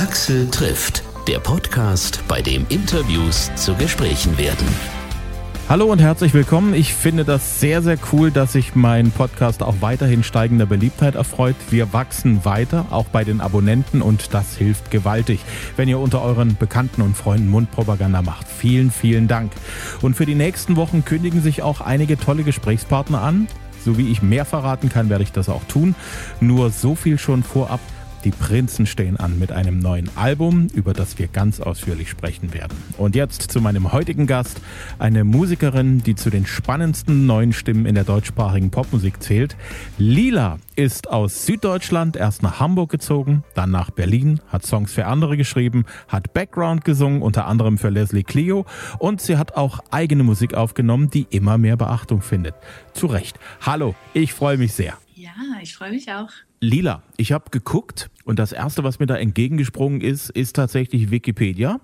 Axel trifft, der Podcast, bei dem Interviews zu Gesprächen werden. Hallo und herzlich willkommen. Ich finde das sehr, sehr cool, dass sich mein Podcast auch weiterhin steigender Beliebtheit erfreut. Wir wachsen weiter, auch bei den Abonnenten und das hilft gewaltig, wenn ihr unter euren Bekannten und Freunden Mundpropaganda macht. Vielen, vielen Dank. Und für die nächsten Wochen kündigen sich auch einige tolle Gesprächspartner an. So wie ich mehr verraten kann, werde ich das auch tun. Nur so viel schon vorab. Die Prinzen stehen an mit einem neuen Album, über das wir ganz ausführlich sprechen werden. Und jetzt zu meinem heutigen Gast, eine Musikerin, die zu den spannendsten neuen Stimmen in der deutschsprachigen Popmusik zählt. Lila ist aus Süddeutschland erst nach Hamburg gezogen, dann nach Berlin, hat Songs für andere geschrieben, hat Background gesungen, unter anderem für Leslie Clio und sie hat auch eigene Musik aufgenommen, die immer mehr Beachtung findet. Zu Recht. Hallo, ich freue mich sehr. Ja, ich freue mich auch. Lila, ich habe geguckt und das erste, was mir da entgegengesprungen ist, ist tatsächlich Wikipedia.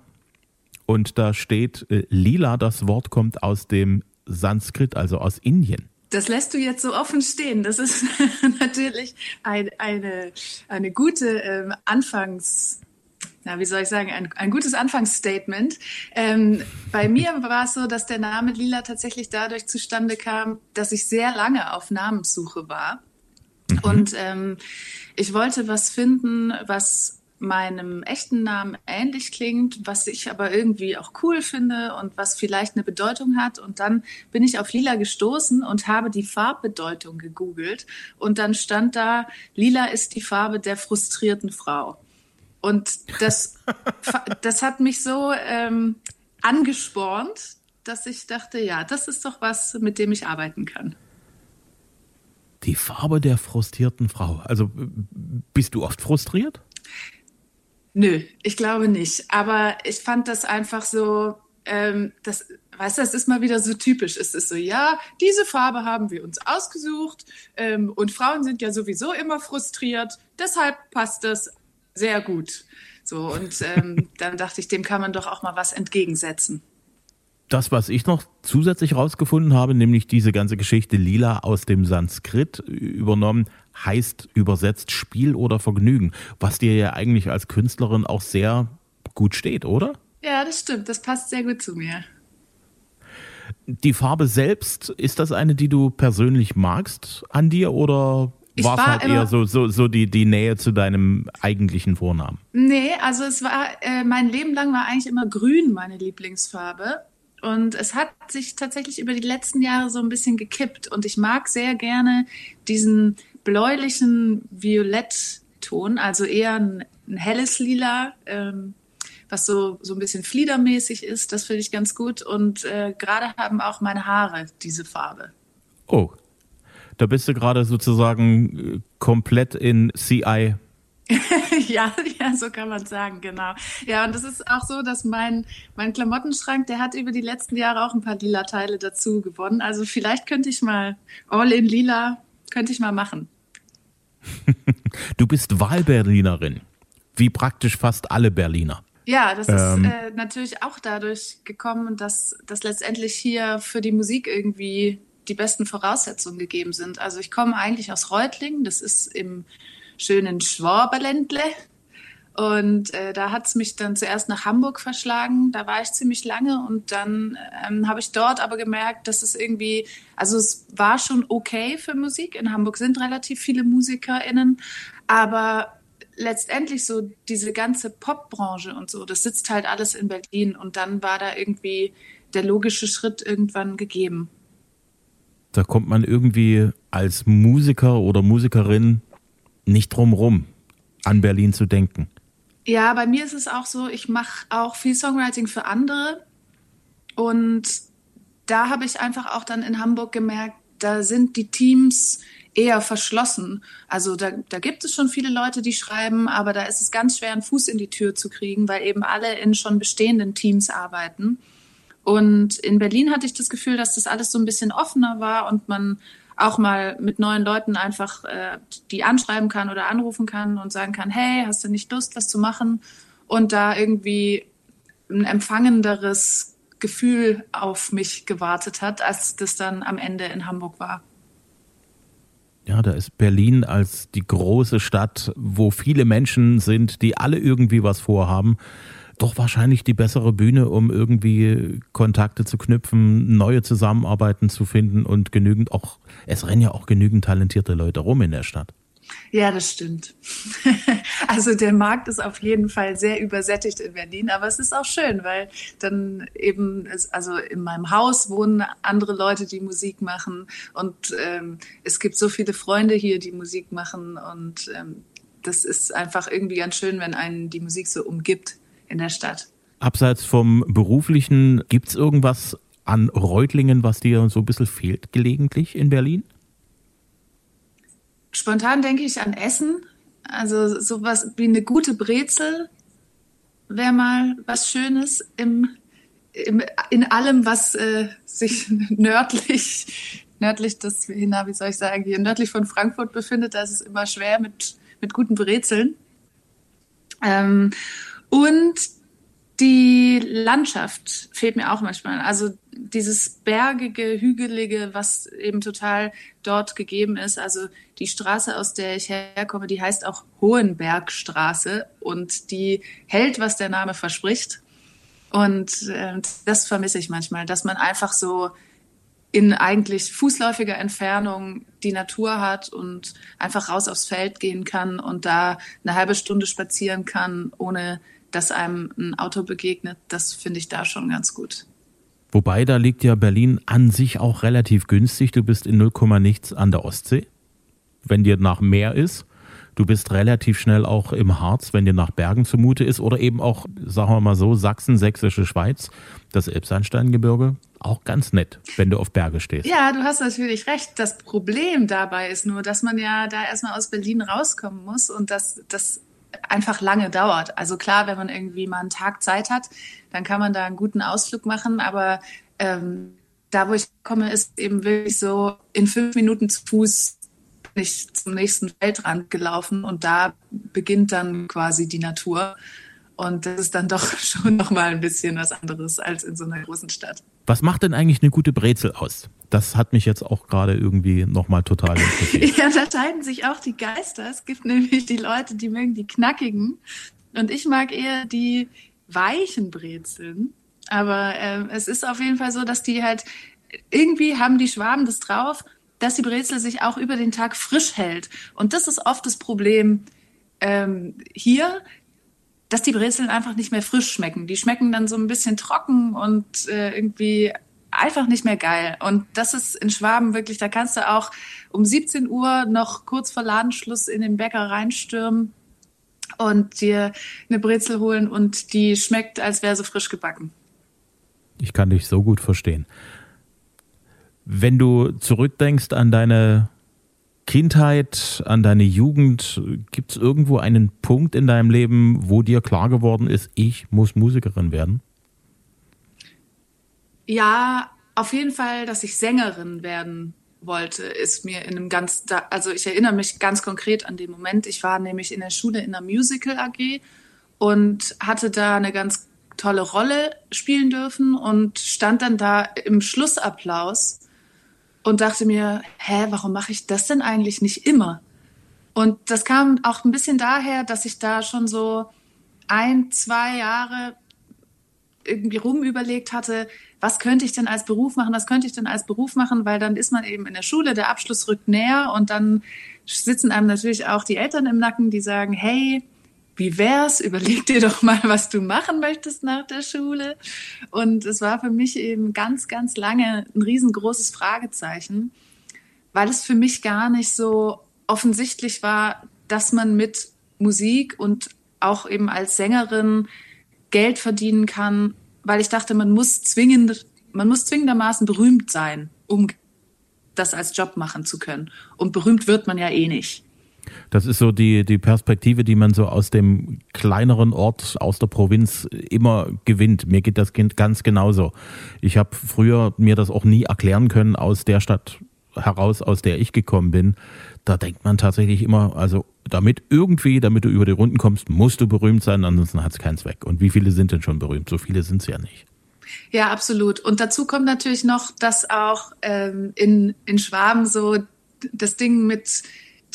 Und da steht äh, Lila, das Wort kommt aus dem Sanskrit, also aus Indien. Das lässt du jetzt so offen stehen. Das ist natürlich ein, eine, eine gute ähm, Anfangs, na, wie soll ich sagen, ein, ein gutes Anfangsstatement. Ähm, bei mir war es so, dass der Name Lila tatsächlich dadurch zustande kam, dass ich sehr lange auf Namenssuche war. Mhm. Und ähm, ich wollte was finden, was meinem echten Namen ähnlich klingt, was ich aber irgendwie auch cool finde und was vielleicht eine Bedeutung hat. Und dann bin ich auf Lila gestoßen und habe die Farbbedeutung gegoogelt. Und dann stand da, Lila ist die Farbe der frustrierten Frau. Und das, das hat mich so ähm, angespornt, dass ich dachte, ja, das ist doch was, mit dem ich arbeiten kann. Die Farbe der frustrierten Frau. Also bist du oft frustriert? Nö, ich glaube nicht. Aber ich fand das einfach so, ähm, das, weißt du, das ist mal wieder so typisch. Es ist so, ja, diese Farbe haben wir uns ausgesucht ähm, und Frauen sind ja sowieso immer frustriert. Deshalb passt das sehr gut. So, und ähm, dann dachte ich, dem kann man doch auch mal was entgegensetzen das, was ich noch zusätzlich rausgefunden habe, nämlich diese ganze Geschichte Lila aus dem Sanskrit übernommen, heißt übersetzt Spiel oder Vergnügen, was dir ja eigentlich als Künstlerin auch sehr gut steht, oder? Ja, das stimmt. Das passt sehr gut zu mir. Die Farbe selbst, ist das eine, die du persönlich magst an dir oder war es halt eher so, so, so die, die Nähe zu deinem eigentlichen Vornamen? Nee, also es war, äh, mein Leben lang war eigentlich immer grün meine Lieblingsfarbe. Und es hat sich tatsächlich über die letzten Jahre so ein bisschen gekippt. Und ich mag sehr gerne diesen bläulichen Violettton, also eher ein, ein helles Lila, ähm, was so, so ein bisschen fliedermäßig ist. Das finde ich ganz gut. Und äh, gerade haben auch meine Haare diese Farbe. Oh, da bist du gerade sozusagen äh, komplett in CI ja, ja, so kann man sagen, genau. Ja, und es ist auch so, dass mein, mein Klamottenschrank, der hat über die letzten Jahre auch ein paar lila Teile dazu gewonnen. Also vielleicht könnte ich mal All in Lila, könnte ich mal machen. du bist Wahlberlinerin, wie praktisch fast alle Berliner. Ja, das ähm, ist äh, natürlich auch dadurch gekommen, dass, dass letztendlich hier für die Musik irgendwie die besten Voraussetzungen gegeben sind. Also ich komme eigentlich aus Reutlingen, das ist im schönen Schwaberländle. Und äh, da hat es mich dann zuerst nach Hamburg verschlagen. Da war ich ziemlich lange und dann ähm, habe ich dort aber gemerkt, dass es irgendwie, also es war schon okay für Musik. In Hamburg sind relativ viele MusikerInnen, aber letztendlich so diese ganze Popbranche und so, das sitzt halt alles in Berlin und dann war da irgendwie der logische Schritt irgendwann gegeben. Da kommt man irgendwie als Musiker oder Musikerin nicht drumrum, an Berlin zu denken. Ja, bei mir ist es auch so, ich mache auch viel Songwriting für andere. Und da habe ich einfach auch dann in Hamburg gemerkt, da sind die Teams eher verschlossen. Also da, da gibt es schon viele Leute, die schreiben, aber da ist es ganz schwer, einen Fuß in die Tür zu kriegen, weil eben alle in schon bestehenden Teams arbeiten. Und in Berlin hatte ich das Gefühl, dass das alles so ein bisschen offener war und man auch mal mit neuen Leuten einfach äh, die anschreiben kann oder anrufen kann und sagen kann, hey, hast du nicht Lust, was zu machen? Und da irgendwie ein empfangenderes Gefühl auf mich gewartet hat, als das dann am Ende in Hamburg war. Ja, da ist Berlin als die große Stadt, wo viele Menschen sind, die alle irgendwie was vorhaben, doch wahrscheinlich die bessere Bühne, um irgendwie Kontakte zu knüpfen, neue Zusammenarbeiten zu finden und genügend auch, es rennen ja auch genügend talentierte Leute rum in der Stadt. Ja, das stimmt. Also der Markt ist auf jeden Fall sehr übersättigt in Berlin, aber es ist auch schön, weil dann eben, ist, also in meinem Haus wohnen andere Leute, die Musik machen und ähm, es gibt so viele Freunde hier, die Musik machen und ähm, das ist einfach irgendwie ganz schön, wenn einen die Musik so umgibt in der Stadt. Abseits vom beruflichen, gibt es irgendwas an Reutlingen, was dir so ein bisschen fehlt gelegentlich in Berlin? Spontan denke ich an Essen. Also sowas wie eine gute Brezel wäre mal was Schönes im, im, in allem, was äh, sich nördlich, nördlich des, wie soll ich sagen, hier nördlich von Frankfurt befindet. Da ist es immer schwer mit, mit guten Brezeln. Ähm, und die Landschaft fehlt mir auch manchmal. Also dieses bergige, hügelige, was eben total dort gegeben ist. Also die Straße, aus der ich herkomme, die heißt auch Hohenbergstraße und die hält, was der Name verspricht. Und äh, das vermisse ich manchmal, dass man einfach so in eigentlich fußläufiger Entfernung die Natur hat und einfach raus aufs Feld gehen kann und da eine halbe Stunde spazieren kann, ohne dass einem ein Auto begegnet, das finde ich da schon ganz gut. Wobei, da liegt ja Berlin an sich auch relativ günstig. Du bist in 0, nichts an der Ostsee, wenn dir nach Meer ist. Du bist relativ schnell auch im Harz, wenn dir nach Bergen zumute ist. Oder eben auch, sagen wir mal so, Sachsen, Sächsische Schweiz, das Elbsandsteingebirge. Auch ganz nett, wenn du auf Berge stehst. Ja, du hast natürlich recht. Das Problem dabei ist nur, dass man ja da erstmal aus Berlin rauskommen muss und dass das einfach lange dauert. Also klar, wenn man irgendwie mal einen Tag Zeit hat, dann kann man da einen guten Ausflug machen, aber ähm, da, wo ich komme, ist eben wirklich so in fünf Minuten zu Fuß bin ich zum nächsten Feldrand gelaufen und da beginnt dann quasi die Natur. Und das ist dann doch schon nochmal ein bisschen was anderes als in so einer großen Stadt. Was macht denn eigentlich eine gute Brezel aus? Das hat mich jetzt auch gerade irgendwie nochmal total interessiert. ja, da scheiden sich auch die Geister. Es gibt nämlich die Leute, die mögen die knackigen. Und ich mag eher die weichen Brezeln. Aber äh, es ist auf jeden Fall so, dass die halt irgendwie haben die Schwaben das drauf, dass die Brezel sich auch über den Tag frisch hält. Und das ist oft das Problem ähm, hier, dass die Brezeln einfach nicht mehr frisch schmecken. Die schmecken dann so ein bisschen trocken und äh, irgendwie einfach nicht mehr geil. Und das ist in Schwaben wirklich, da kannst du auch um 17 Uhr noch kurz vor Ladenschluss in den Bäcker reinstürmen und dir eine Brezel holen und die schmeckt, als wäre sie frisch gebacken. Ich kann dich so gut verstehen. Wenn du zurückdenkst an deine Kindheit, an deine Jugend, gibt es irgendwo einen Punkt in deinem Leben, wo dir klar geworden ist, ich muss Musikerin werden? Ja, auf jeden Fall, dass ich Sängerin werden wollte, ist mir in einem ganz, also ich erinnere mich ganz konkret an den Moment. Ich war nämlich in der Schule in einer Musical AG und hatte da eine ganz tolle Rolle spielen dürfen und stand dann da im Schlussapplaus und dachte mir, hä, warum mache ich das denn eigentlich nicht immer? Und das kam auch ein bisschen daher, dass ich da schon so ein, zwei Jahre irgendwie rumüberlegt hatte, was könnte ich denn als Beruf machen, was könnte ich denn als Beruf machen, weil dann ist man eben in der Schule, der Abschluss rückt näher und dann sitzen einem natürlich auch die Eltern im Nacken, die sagen, hey, wie wär's? Überleg dir doch mal, was du machen möchtest nach der Schule. Und es war für mich eben ganz, ganz lange ein riesengroßes Fragezeichen, weil es für mich gar nicht so offensichtlich war, dass man mit Musik und auch eben als Sängerin Geld verdienen kann, weil ich dachte, man muss zwingend, man muss zwingendermaßen berühmt sein, um das als Job machen zu können. Und berühmt wird man ja eh nicht. Das ist so die, die Perspektive, die man so aus dem kleineren Ort, aus der Provinz immer gewinnt. Mir geht das Kind ganz genauso. Ich habe früher mir das auch nie erklären können aus der Stadt heraus, aus der ich gekommen bin. Da denkt man tatsächlich immer, also damit irgendwie, damit du über die Runden kommst, musst du berühmt sein, ansonsten hat es keinen Zweck. Und wie viele sind denn schon berühmt? So viele sind es ja nicht. Ja, absolut. Und dazu kommt natürlich noch, dass auch ähm, in, in Schwaben so das Ding mit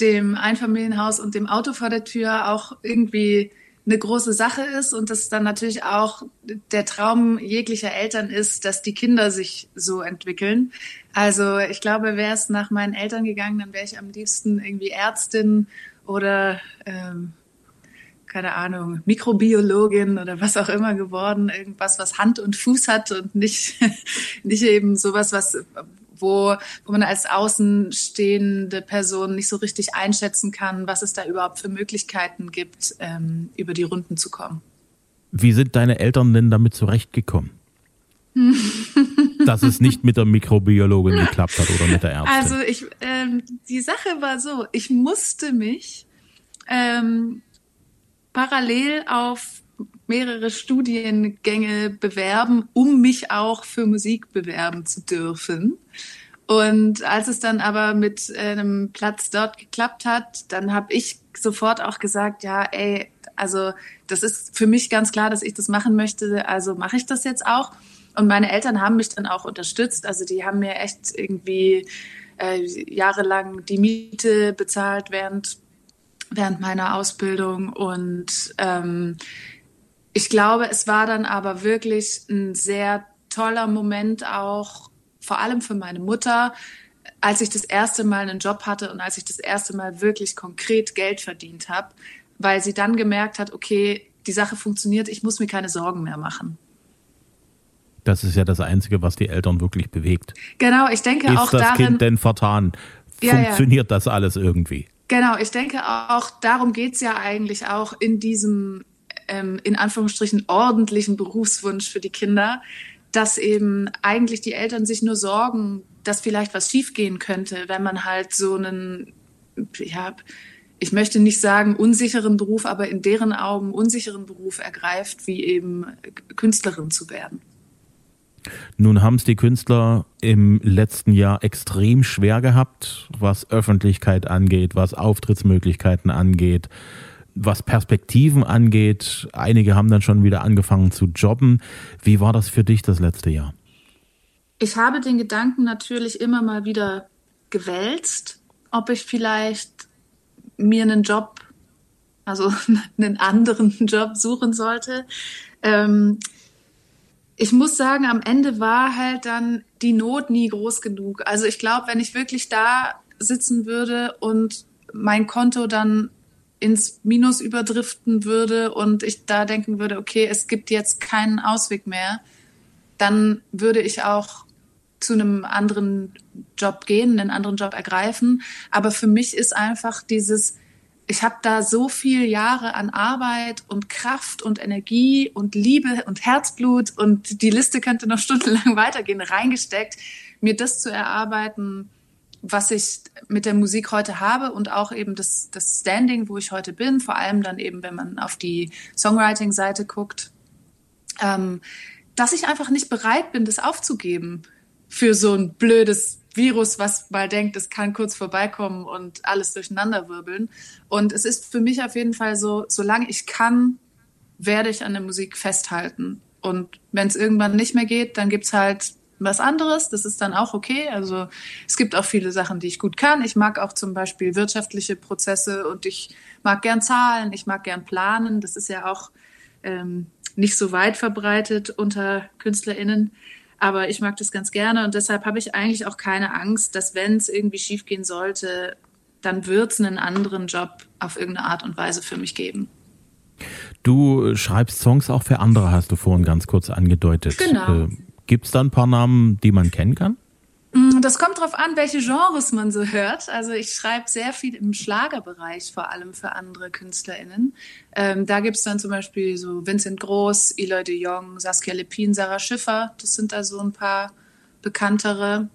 dem Einfamilienhaus und dem Auto vor der Tür auch irgendwie eine große Sache ist und das dann natürlich auch der Traum jeglicher Eltern ist, dass die Kinder sich so entwickeln. Also ich glaube, wäre es nach meinen Eltern gegangen, dann wäre ich am liebsten irgendwie Ärztin oder ähm, keine Ahnung, Mikrobiologin oder was auch immer geworden, irgendwas, was Hand und Fuß hat und nicht, nicht eben sowas, was, wo, wo man als außenstehende Person nicht so richtig einschätzen kann, was es da überhaupt für Möglichkeiten gibt, ähm, über die Runden zu kommen. Wie sind deine Eltern denn damit zurechtgekommen? dass es nicht mit der Mikrobiologin geklappt hat oder mit der Ärztin? Also ich, ähm, die Sache war so, ich musste mich ähm, parallel auf mehrere Studiengänge bewerben, um mich auch für Musik bewerben zu dürfen. Und als es dann aber mit einem Platz dort geklappt hat, dann habe ich sofort auch gesagt, ja, ey, also das ist für mich ganz klar, dass ich das machen möchte, also mache ich das jetzt auch. Und meine Eltern haben mich dann auch unterstützt, also die haben mir echt irgendwie äh, jahrelang die Miete bezahlt, während während meiner Ausbildung. Und ähm, ich glaube, es war dann aber wirklich ein sehr toller Moment auch, vor allem für meine Mutter, als ich das erste Mal einen Job hatte und als ich das erste Mal wirklich konkret Geld verdient habe, weil sie dann gemerkt hat, okay, die Sache funktioniert, ich muss mir keine Sorgen mehr machen. Das ist ja das Einzige, was die Eltern wirklich bewegt. Genau, ich denke ist auch das darin. Kind denn vertan? Funktioniert ja, ja. das alles irgendwie? Genau, ich denke auch, darum geht es ja eigentlich auch in diesem, ähm, in Anführungsstrichen, ordentlichen Berufswunsch für die Kinder, dass eben eigentlich die Eltern sich nur sorgen, dass vielleicht was schiefgehen könnte, wenn man halt so einen, ja, ich möchte nicht sagen unsicheren Beruf, aber in deren Augen unsicheren Beruf ergreift, wie eben Künstlerin zu werden. Nun haben es die Künstler im letzten Jahr extrem schwer gehabt, was Öffentlichkeit angeht, was Auftrittsmöglichkeiten angeht, was Perspektiven angeht. Einige haben dann schon wieder angefangen zu jobben. Wie war das für dich das letzte Jahr? Ich habe den Gedanken natürlich immer mal wieder gewälzt, ob ich vielleicht mir einen Job, also einen anderen Job suchen sollte. Ähm, ich muss sagen, am Ende war halt dann die Not nie groß genug. Also ich glaube, wenn ich wirklich da sitzen würde und mein Konto dann ins Minus überdriften würde und ich da denken würde, okay, es gibt jetzt keinen Ausweg mehr, dann würde ich auch zu einem anderen Job gehen, einen anderen Job ergreifen. Aber für mich ist einfach dieses, ich habe da so viele Jahre an Arbeit und Kraft und Energie und Liebe und Herzblut und die Liste könnte noch stundenlang weitergehen, reingesteckt, mir das zu erarbeiten, was ich mit der Musik heute habe und auch eben das, das Standing, wo ich heute bin, vor allem dann eben, wenn man auf die Songwriting-Seite guckt, ähm, dass ich einfach nicht bereit bin, das aufzugeben für so ein blödes Virus, was mal denkt, es kann kurz vorbeikommen und alles durcheinander wirbeln. Und es ist für mich auf jeden Fall so, solange ich kann, werde ich an der Musik festhalten. Und wenn es irgendwann nicht mehr geht, dann gibt's halt was anderes. Das ist dann auch okay. Also es gibt auch viele Sachen, die ich gut kann. Ich mag auch zum Beispiel wirtschaftliche Prozesse und ich mag gern Zahlen, ich mag gern planen. Das ist ja auch ähm, nicht so weit verbreitet unter KünstlerInnen. Aber ich mag das ganz gerne und deshalb habe ich eigentlich auch keine Angst, dass wenn es irgendwie schiefgehen sollte, dann wird es einen anderen Job auf irgendeine Art und Weise für mich geben. Du schreibst Songs auch für andere, hast du vorhin ganz kurz angedeutet. Genau. Äh, Gibt es da ein paar Namen, die man kennen kann? Mm, das kommt darauf an, welche Genres man so hört. Also ich schreibe sehr viel im Schlagerbereich, vor allem für andere KünstlerInnen. Ähm, da gibt es dann zum Beispiel so Vincent Groß, Eloy de Jong, Saskia Lepin, Sarah Schiffer. Das sind da so ein paar bekanntere.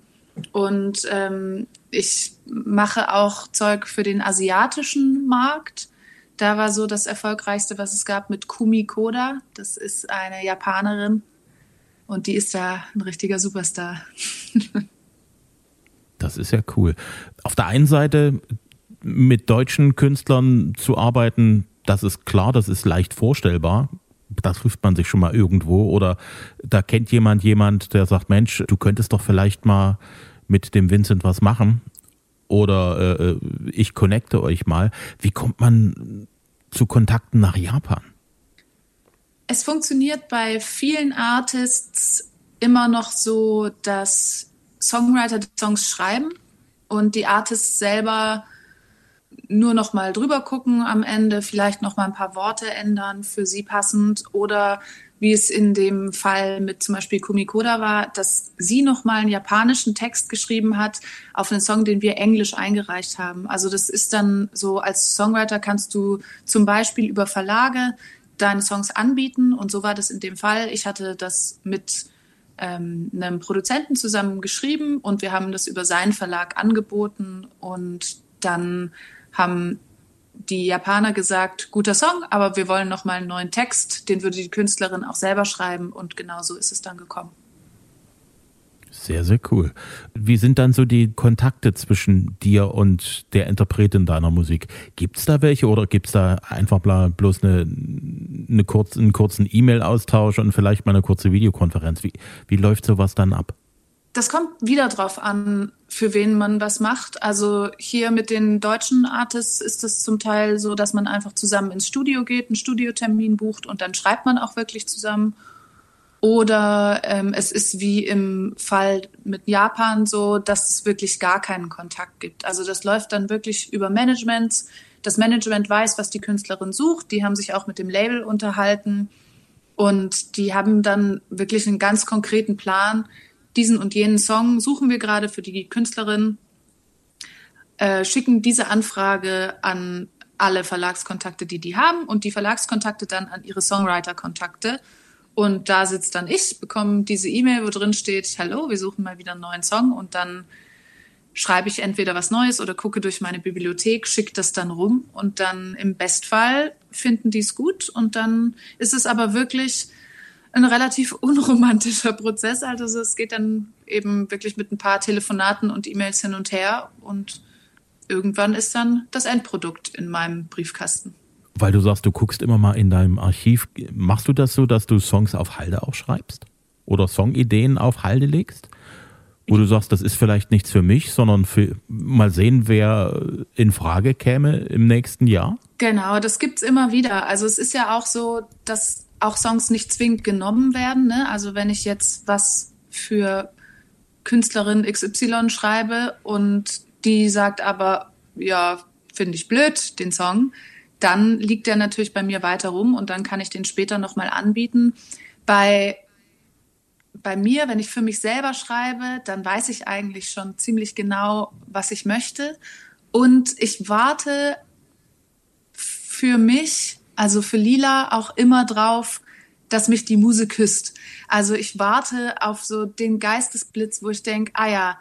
Und ähm, ich mache auch Zeug für den asiatischen Markt. Da war so das erfolgreichste, was es gab, mit Kumi Koda. Das ist eine Japanerin und die ist da ein richtiger Superstar. Das ist ja cool. Auf der einen Seite mit deutschen Künstlern zu arbeiten, das ist klar, das ist leicht vorstellbar. Da trifft man sich schon mal irgendwo oder da kennt jemand jemand, der sagt, Mensch, du könntest doch vielleicht mal mit dem Vincent was machen. oder äh, ich connecte euch mal. Wie kommt man zu Kontakten nach Japan? Es funktioniert bei vielen Artists immer noch so, dass Songwriter die Songs schreiben und die Artists selber nur noch mal drüber gucken am Ende, vielleicht noch mal ein paar Worte ändern für sie passend oder wie es in dem Fall mit zum Beispiel Kumikoda war, dass sie noch mal einen japanischen Text geschrieben hat auf einen Song, den wir englisch eingereicht haben. Also das ist dann so, als Songwriter kannst du zum Beispiel über Verlage deine Songs anbieten und so war das in dem Fall. Ich hatte das mit ähm, einem Produzenten zusammen geschrieben und wir haben das über seinen Verlag angeboten und dann haben die Japaner gesagt, guter Song, aber wir wollen noch mal einen neuen Text, den würde die Künstlerin auch selber schreiben und genau so ist es dann gekommen. Sehr, sehr cool. Wie sind dann so die Kontakte zwischen dir und der Interpretin deiner Musik? Gibt es da welche oder gibt es da einfach bloß eine, eine kurz, einen kurzen E-Mail-Austausch und vielleicht mal eine kurze Videokonferenz? Wie, wie läuft sowas dann ab? Das kommt wieder drauf an, für wen man was macht. Also hier mit den deutschen Artists ist es zum Teil so, dass man einfach zusammen ins Studio geht, einen Studiotermin bucht und dann schreibt man auch wirklich zusammen. Oder ähm, es ist wie im Fall mit Japan so, dass es wirklich gar keinen Kontakt gibt. Also das läuft dann wirklich über Managements. Das Management weiß, was die Künstlerin sucht. Die haben sich auch mit dem Label unterhalten. Und die haben dann wirklich einen ganz konkreten Plan, diesen und jenen Song suchen wir gerade für die Künstlerin, äh, schicken diese Anfrage an alle Verlagskontakte, die die haben und die Verlagskontakte dann an ihre Songwriter-Kontakte. Und da sitzt dann ich, bekomme diese E-Mail, wo drin steht, hallo, wir suchen mal wieder einen neuen Song und dann schreibe ich entweder was Neues oder gucke durch meine Bibliothek, schicke das dann rum und dann im Bestfall finden die es gut und dann ist es aber wirklich ein relativ unromantischer Prozess. Also es geht dann eben wirklich mit ein paar Telefonaten und E-Mails hin und her und irgendwann ist dann das Endprodukt in meinem Briefkasten. Weil du sagst, du guckst immer mal in deinem Archiv. Machst du das so, dass du Songs auf Halde auch schreibst? Oder Songideen auf Halde legst? Wo du sagst, das ist vielleicht nichts für mich, sondern für mal sehen, wer in Frage käme im nächsten Jahr? Genau, das gibt es immer wieder. Also es ist ja auch so, dass auch Songs nicht zwingend genommen werden. Ne? Also wenn ich jetzt was für Künstlerin XY schreibe und die sagt aber, ja, finde ich blöd, den Song, dann liegt der natürlich bei mir weiter rum und dann kann ich den später nochmal anbieten. Bei, bei mir, wenn ich für mich selber schreibe, dann weiß ich eigentlich schon ziemlich genau, was ich möchte. Und ich warte für mich also für Lila auch immer drauf, dass mich die Muse küsst. Also ich warte auf so den Geistesblitz, wo ich denke, ah ja,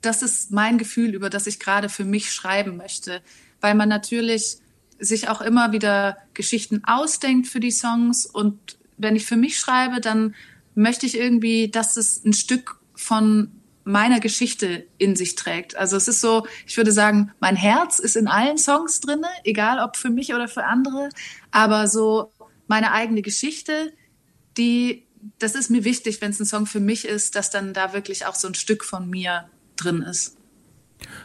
das ist mein Gefühl, über das ich gerade für mich schreiben möchte. Weil man natürlich sich auch immer wieder Geschichten ausdenkt für die Songs. Und wenn ich für mich schreibe, dann möchte ich irgendwie, dass es ein Stück von meiner Geschichte in sich trägt. Also es ist so, ich würde sagen, mein Herz ist in allen Songs drinne, egal ob für mich oder für andere, aber so meine eigene Geschichte, die das ist mir wichtig, wenn es ein Song für mich ist, dass dann da wirklich auch so ein Stück von mir drin ist.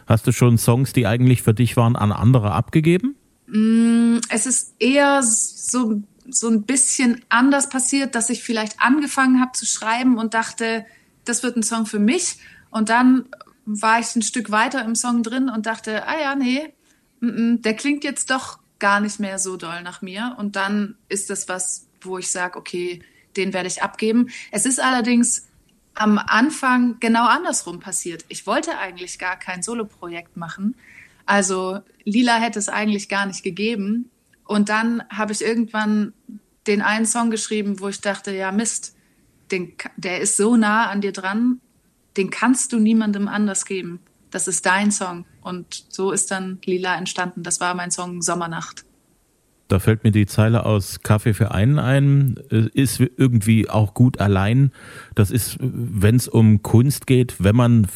Hast du schon Songs, die eigentlich für dich waren, an andere abgegeben? Mm, es ist eher so, so ein bisschen anders passiert, dass ich vielleicht angefangen habe zu schreiben und dachte, das wird ein Song für mich. Und dann war ich ein Stück weiter im Song drin und dachte, ah ja, nee, der klingt jetzt doch gar nicht mehr so doll nach mir. Und dann ist das was, wo ich sage, okay, den werde ich abgeben. Es ist allerdings am Anfang genau andersrum passiert. Ich wollte eigentlich gar kein Soloprojekt machen. Also Lila hätte es eigentlich gar nicht gegeben. Und dann habe ich irgendwann den einen Song geschrieben, wo ich dachte, ja Mist, den, der ist so nah an dir dran, den kannst du niemandem anders geben. Das ist dein Song. Und so ist dann Lila entstanden. Das war mein Song Sommernacht. Da fällt mir die Zeile aus Kaffee für einen ein, ist irgendwie auch gut allein. Das ist, wenn es um Kunst geht, wenn man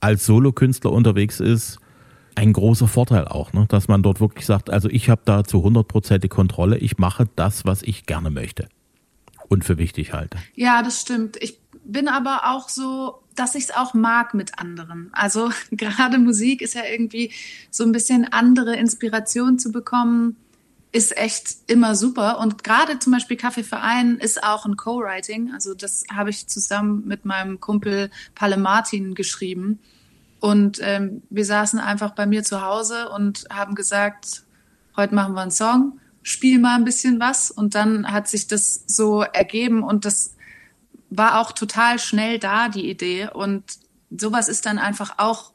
als Solokünstler unterwegs ist, ein großer Vorteil auch, ne? dass man dort wirklich sagt, also ich habe da zu 100% die Kontrolle, ich mache das, was ich gerne möchte und für wichtig halte. Ja, das stimmt. Ich bin aber auch so, dass ich es auch mag mit anderen. Also gerade Musik ist ja irgendwie so ein bisschen andere Inspiration zu bekommen, ist echt immer super. Und gerade zum Beispiel Kaffeeverein ist auch ein Co-Writing. Also das habe ich zusammen mit meinem Kumpel Palle Martin geschrieben. Und ähm, wir saßen einfach bei mir zu Hause und haben gesagt, heute machen wir einen Song, spiel mal ein bisschen was. Und dann hat sich das so ergeben und das war auch total schnell da, die Idee. Und sowas ist dann einfach auch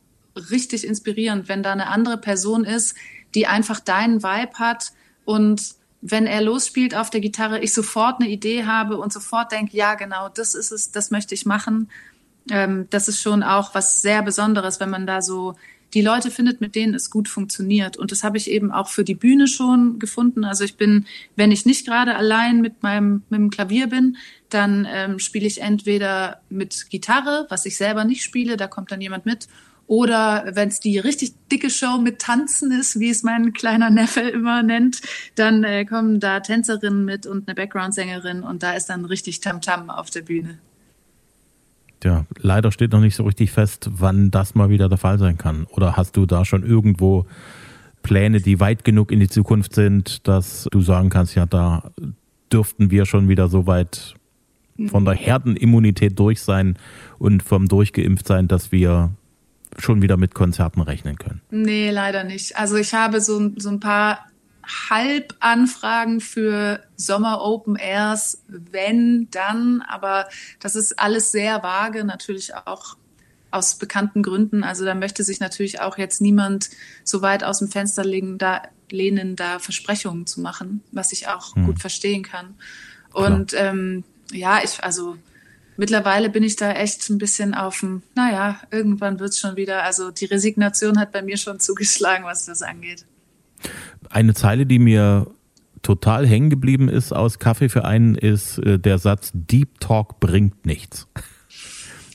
richtig inspirierend, wenn da eine andere Person ist, die einfach deinen Vibe hat und wenn er losspielt auf der Gitarre, ich sofort eine Idee habe und sofort denke, ja, genau, das ist es, das möchte ich machen. Ähm, das ist schon auch was sehr Besonderes, wenn man da so die Leute findet, mit denen es gut funktioniert. Und das habe ich eben auch für die Bühne schon gefunden. Also ich bin, wenn ich nicht gerade allein mit meinem mit dem Klavier bin, dann ähm, spiele ich entweder mit Gitarre, was ich selber nicht spiele, da kommt dann jemand mit, oder wenn es die richtig dicke Show mit Tanzen ist, wie es mein kleiner Neffe immer nennt, dann äh, kommen da Tänzerinnen mit und eine Background-Sängerin und da ist dann richtig Tamtam -Tam auf der Bühne. Ja, leider steht noch nicht so richtig fest, wann das mal wieder der Fall sein kann. Oder hast du da schon irgendwo Pläne, die weit genug in die Zukunft sind, dass du sagen kannst, ja, da dürften wir schon wieder so weit von der Herdenimmunität durch sein und vom Durchgeimpft sein, dass wir schon wieder mit Konzerten rechnen können? Nee, leider nicht. Also ich habe so, so ein paar Halbanfragen für Sommer Open Airs, wenn, dann, aber das ist alles sehr vage, natürlich auch aus bekannten Gründen. Also da möchte sich natürlich auch jetzt niemand so weit aus dem Fenster legen, da, lehnen, da Versprechungen zu machen, was ich auch hm. gut verstehen kann. Und ähm, ja, ich, also mittlerweile bin ich da echt ein bisschen auf dem, naja, irgendwann wird es schon wieder. Also die Resignation hat bei mir schon zugeschlagen, was das angeht. Eine Zeile, die mir total hängen geblieben ist aus Kaffee für einen, ist äh, der Satz, Deep Talk bringt nichts.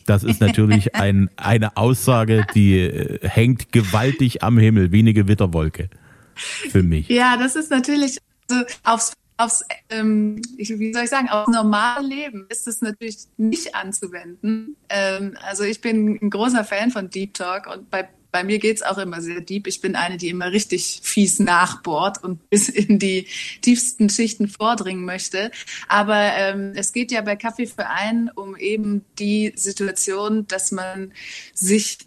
Das ist natürlich ein, eine Aussage, die äh, hängt gewaltig am Himmel, wie eine Gewitterwolke für mich. Ja, das ist natürlich also aufs, aufs ähm, wie soll ich sagen, aufs normale Leben ist es natürlich nicht anzuwenden. Ähm, also ich bin ein großer Fan von Deep Talk und bei bei mir geht's auch immer sehr deep. Ich bin eine, die immer richtig fies nachbohrt und bis in die tiefsten Schichten vordringen möchte. Aber ähm, es geht ja bei Kaffee für einen um eben die Situation, dass man sich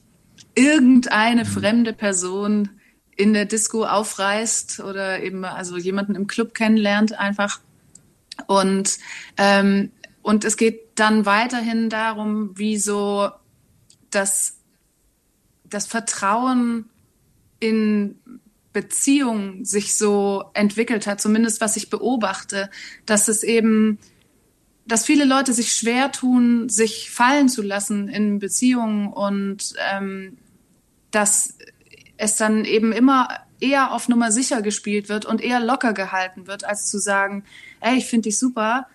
irgendeine mhm. fremde Person in der Disco aufreißt oder eben also jemanden im Club kennenlernt einfach. Und, ähm, und es geht dann weiterhin darum, wie so das das Vertrauen in Beziehungen sich so entwickelt hat, zumindest was ich beobachte, dass es eben, dass viele Leute sich schwer tun, sich fallen zu lassen in Beziehungen und ähm, dass es dann eben immer eher auf Nummer sicher gespielt wird und eher locker gehalten wird, als zu sagen, ey, ich finde dich super,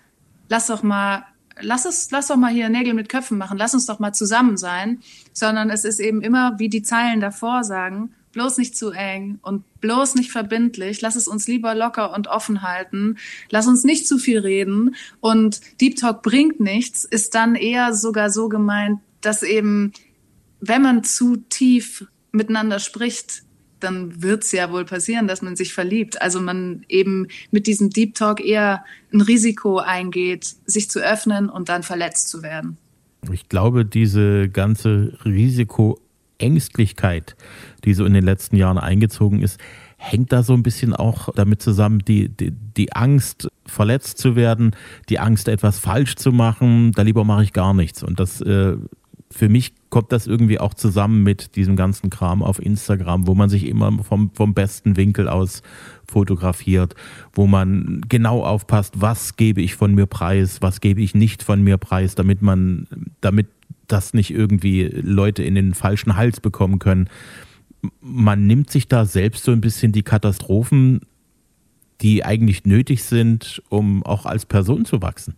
lass doch mal lass es, lass doch mal hier Nägel mit Köpfen machen, lass uns doch mal zusammen sein, sondern es ist eben immer, wie die Zeilen davor sagen, bloß nicht zu eng und bloß nicht verbindlich. Lass es uns lieber locker und offen halten. Lass uns nicht zu viel reden. Und Deep Talk bringt nichts, ist dann eher sogar so gemeint, dass eben, wenn man zu tief miteinander spricht, dann wird es ja wohl passieren, dass man sich verliebt. Also man eben mit diesem Deep Talk eher ein Risiko eingeht, sich zu öffnen und dann verletzt zu werden. Ich glaube, diese ganze Risikoängstlichkeit, die so in den letzten Jahren eingezogen ist, hängt da so ein bisschen auch damit zusammen, die, die, die Angst, verletzt zu werden, die Angst, etwas falsch zu machen, da lieber mache ich gar nichts. Und das äh, für mich kommt das irgendwie auch zusammen mit diesem ganzen Kram auf Instagram, wo man sich immer vom, vom besten Winkel aus fotografiert, wo man genau aufpasst, was gebe ich von mir preis, was gebe ich nicht von mir preis, damit man, damit das nicht irgendwie Leute in den falschen Hals bekommen können. Man nimmt sich da selbst so ein bisschen die Katastrophen, die eigentlich nötig sind, um auch als Person zu wachsen.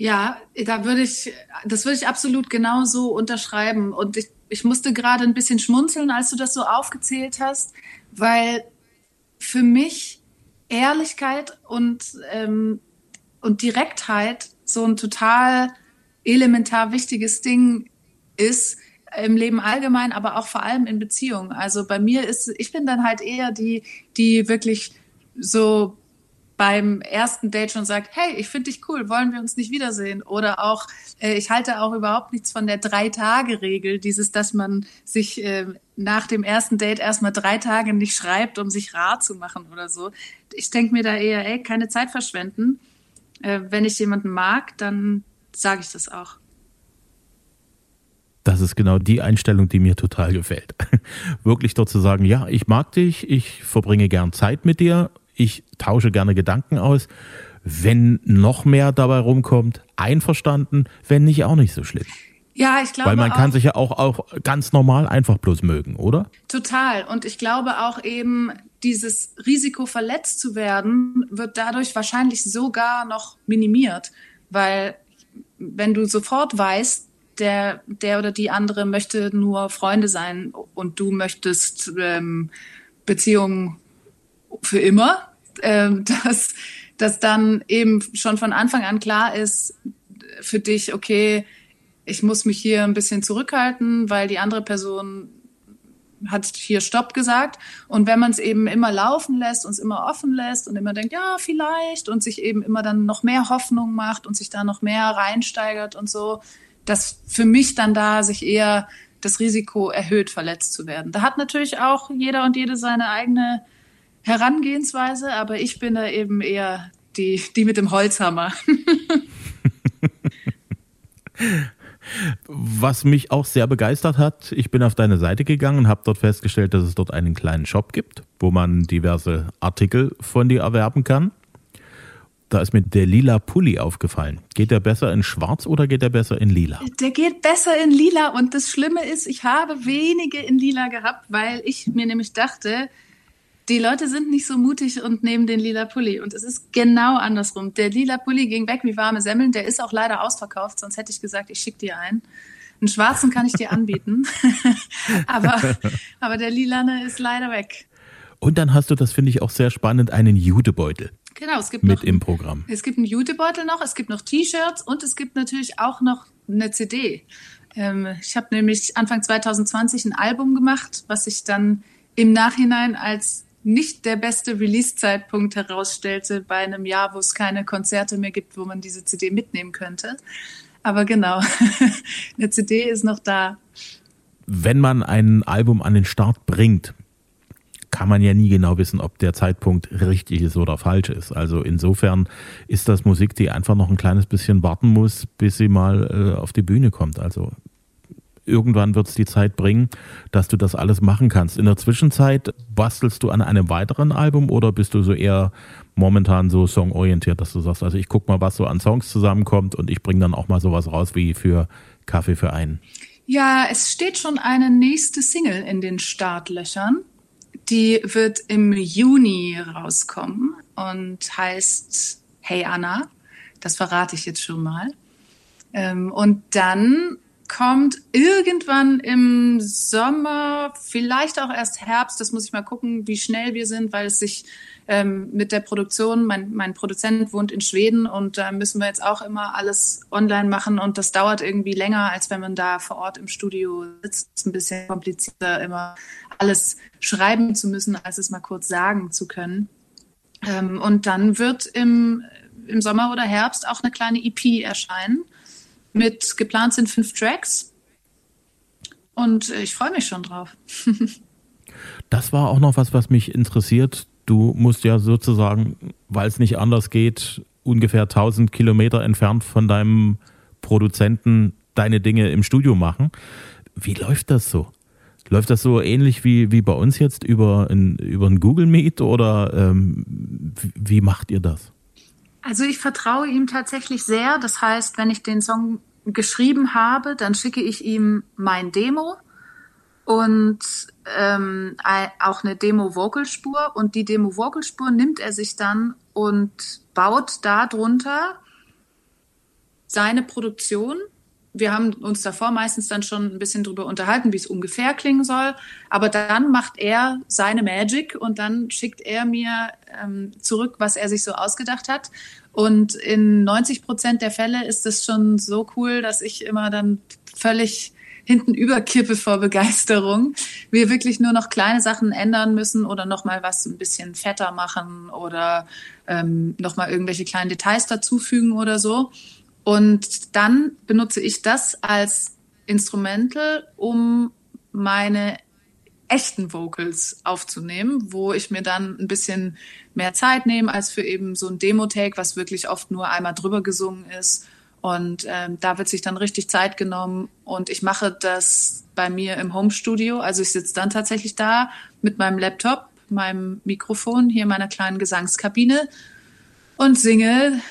Ja, da würde ich, das würde ich absolut genauso unterschreiben. Und ich, ich musste gerade ein bisschen schmunzeln, als du das so aufgezählt hast, weil für mich Ehrlichkeit und, ähm, und Direktheit so ein total elementar wichtiges Ding ist im Leben allgemein, aber auch vor allem in Beziehungen. Also bei mir ist, ich bin dann halt eher die, die wirklich so beim ersten Date schon sagt, hey, ich finde dich cool, wollen wir uns nicht wiedersehen? Oder auch, äh, ich halte auch überhaupt nichts von der Drei-Tage-Regel, dieses, dass man sich äh, nach dem ersten Date erstmal drei Tage nicht schreibt, um sich rar zu machen oder so. Ich denke mir da eher, ey, keine Zeit verschwenden. Äh, wenn ich jemanden mag, dann sage ich das auch. Das ist genau die Einstellung, die mir total gefällt. Wirklich dort zu sagen, ja, ich mag dich, ich verbringe gern Zeit mit dir ich tausche gerne Gedanken aus. Wenn noch mehr dabei rumkommt, einverstanden, wenn nicht, auch nicht so schlimm. Ja, ich glaube. Weil man auch, kann sich ja auch, auch ganz normal einfach bloß mögen, oder? Total. Und ich glaube auch eben, dieses Risiko verletzt zu werden, wird dadurch wahrscheinlich sogar noch minimiert. Weil wenn du sofort weißt, der, der oder die andere möchte nur Freunde sein und du möchtest ähm, Beziehungen für immer, äh, dass, dass dann eben schon von Anfang an klar ist für dich, okay, ich muss mich hier ein bisschen zurückhalten, weil die andere Person hat hier Stopp gesagt. Und wenn man es eben immer laufen lässt, uns immer offen lässt und immer denkt, ja, vielleicht, und sich eben immer dann noch mehr Hoffnung macht und sich da noch mehr reinsteigert und so, dass für mich dann da sich eher das Risiko erhöht, verletzt zu werden. Da hat natürlich auch jeder und jede seine eigene Herangehensweise, aber ich bin da eben eher die, die mit dem Holzhammer. Was mich auch sehr begeistert hat, ich bin auf deine Seite gegangen und habe dort festgestellt, dass es dort einen kleinen Shop gibt, wo man diverse Artikel von dir erwerben kann. Da ist mir der lila Pulli aufgefallen. Geht der besser in schwarz oder geht der besser in lila? Der geht besser in lila und das Schlimme ist, ich habe wenige in lila gehabt, weil ich mir nämlich dachte, die Leute sind nicht so mutig und nehmen den lila Pulli. Und es ist genau andersrum. Der lila Pulli ging weg wie warme Semmeln. Der ist auch leider ausverkauft. Sonst hätte ich gesagt, ich schicke dir einen. Einen schwarzen kann ich dir anbieten. aber, aber der lilane ist leider weg. Und dann hast du, das finde ich auch sehr spannend, einen Judebeutel. Genau, es gibt mit noch, im Programm. Es gibt einen Judebeutel noch, es gibt noch T-Shirts und es gibt natürlich auch noch eine CD. Ähm, ich habe nämlich Anfang 2020 ein Album gemacht, was ich dann im Nachhinein als nicht der beste Release-Zeitpunkt herausstellte bei einem Jahr, wo es keine Konzerte mehr gibt, wo man diese CD mitnehmen könnte. Aber genau, eine CD ist noch da. Wenn man ein Album an den Start bringt, kann man ja nie genau wissen, ob der Zeitpunkt richtig ist oder falsch ist. Also insofern ist das Musik, die einfach noch ein kleines bisschen warten muss, bis sie mal äh, auf die Bühne kommt. Also irgendwann wird es die Zeit bringen, dass du das alles machen kannst. In der Zwischenzeit bastelst du an einem weiteren Album oder bist du so eher momentan so songorientiert, dass du sagst, also ich guck mal, was so an Songs zusammenkommt und ich bringe dann auch mal sowas raus wie für Kaffee für einen? Ja, es steht schon eine nächste Single in den Startlöchern. Die wird im Juni rauskommen und heißt Hey Anna. Das verrate ich jetzt schon mal. Ähm, und dann kommt irgendwann im Sommer, vielleicht auch erst Herbst. Das muss ich mal gucken, wie schnell wir sind, weil es sich ähm, mit der Produktion, mein, mein Produzent wohnt in Schweden und da müssen wir jetzt auch immer alles online machen und das dauert irgendwie länger, als wenn man da vor Ort im Studio sitzt. Es ist ein bisschen komplizierter, immer alles schreiben zu müssen, als es mal kurz sagen zu können. Ähm, und dann wird im, im Sommer oder Herbst auch eine kleine EP erscheinen mit geplant sind fünf Tracks. Und ich freue mich schon drauf. das war auch noch was, was mich interessiert. Du musst ja sozusagen, weil es nicht anders geht, ungefähr 1000 Kilometer entfernt von deinem Produzenten deine Dinge im Studio machen. Wie läuft das so? Läuft das so ähnlich wie, wie bei uns jetzt über ein, über ein Google Meet oder ähm, wie macht ihr das? Also ich vertraue ihm tatsächlich sehr. Das heißt, wenn ich den Song geschrieben habe, dann schicke ich ihm mein Demo und ähm, auch eine Demo-Vocalspur. Und die Demo-Vocalspur nimmt er sich dann und baut darunter seine Produktion wir haben uns davor meistens dann schon ein bisschen drüber unterhalten, wie es ungefähr klingen soll. Aber dann macht er seine Magic und dann schickt er mir ähm, zurück, was er sich so ausgedacht hat. Und in 90 Prozent der Fälle ist es schon so cool, dass ich immer dann völlig hinten überkippe vor Begeisterung. Wir wirklich nur noch kleine Sachen ändern müssen oder nochmal was ein bisschen fetter machen oder ähm, nochmal irgendwelche kleinen Details dazufügen oder so. Und dann benutze ich das als Instrumental, um meine echten Vocals aufzunehmen, wo ich mir dann ein bisschen mehr Zeit nehme als für eben so ein Demo-Take, was wirklich oft nur einmal drüber gesungen ist. Und ähm, da wird sich dann richtig Zeit genommen und ich mache das bei mir im Home-Studio. Also ich sitze dann tatsächlich da mit meinem Laptop, meinem Mikrofon hier in meiner kleinen Gesangskabine und singe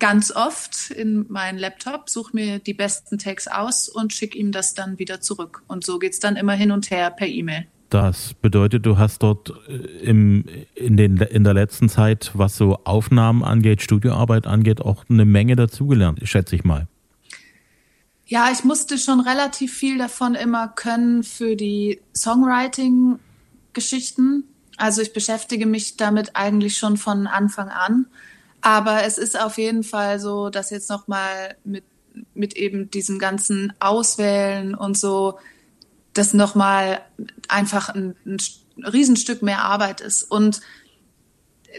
ganz oft in meinen Laptop, suche mir die besten Tags aus und schicke ihm das dann wieder zurück. Und so geht es dann immer hin und her per E-Mail. Das bedeutet, du hast dort äh, im, in, den, in der letzten Zeit, was so Aufnahmen angeht, Studioarbeit angeht, auch eine Menge dazugelernt, schätze ich mal. Ja, ich musste schon relativ viel davon immer können für die Songwriting-Geschichten. Also ich beschäftige mich damit eigentlich schon von Anfang an. Aber es ist auf jeden Fall so, dass jetzt nochmal mit, mit eben diesem ganzen Auswählen und so, das nochmal einfach ein, ein Riesenstück mehr Arbeit ist. Und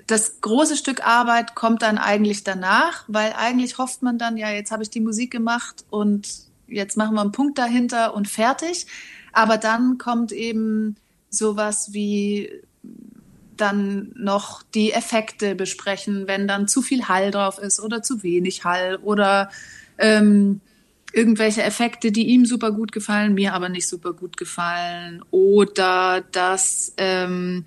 das große Stück Arbeit kommt dann eigentlich danach, weil eigentlich hofft man dann, ja, jetzt habe ich die Musik gemacht und jetzt machen wir einen Punkt dahinter und fertig. Aber dann kommt eben sowas wie dann noch die Effekte besprechen, wenn dann zu viel Hall drauf ist oder zu wenig Hall oder ähm, irgendwelche Effekte, die ihm super gut gefallen, mir aber nicht super gut gefallen oder dass ähm,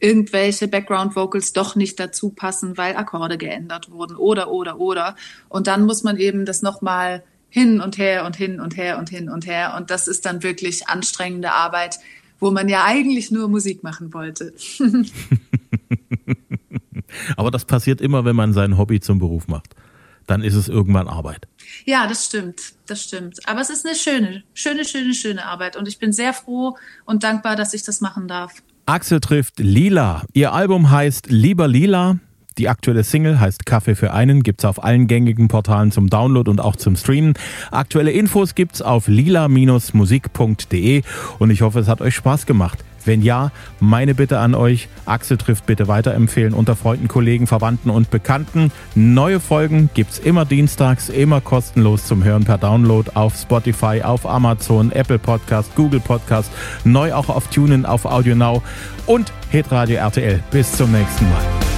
irgendwelche Background Vocals doch nicht dazu passen, weil Akkorde geändert wurden oder oder oder. Und dann muss man eben das nochmal hin und her und hin und her und hin und her. Und das ist dann wirklich anstrengende Arbeit, wo man ja eigentlich nur Musik machen wollte. Aber das passiert immer, wenn man sein Hobby zum Beruf macht. Dann ist es irgendwann Arbeit. Ja, das stimmt, das stimmt. Aber es ist eine schöne, schöne, schöne, schöne Arbeit. Und ich bin sehr froh und dankbar, dass ich das machen darf. Axel trifft Lila. Ihr Album heißt Lieber Lila. Die aktuelle Single heißt Kaffee für einen, gibt's auf allen gängigen Portalen zum Download und auch zum Streamen. Aktuelle Infos gibt's auf lila-musik.de und ich hoffe, es hat euch Spaß gemacht. Wenn ja, meine Bitte an euch, Axel trifft bitte weiterempfehlen unter Freunden, Kollegen, Verwandten und Bekannten. Neue Folgen gibt's immer dienstags, immer kostenlos zum Hören per Download auf Spotify, auf Amazon, Apple Podcast, Google Podcast, neu auch auf TuneIn, auf Audio Now und Hitradio RTL. Bis zum nächsten Mal.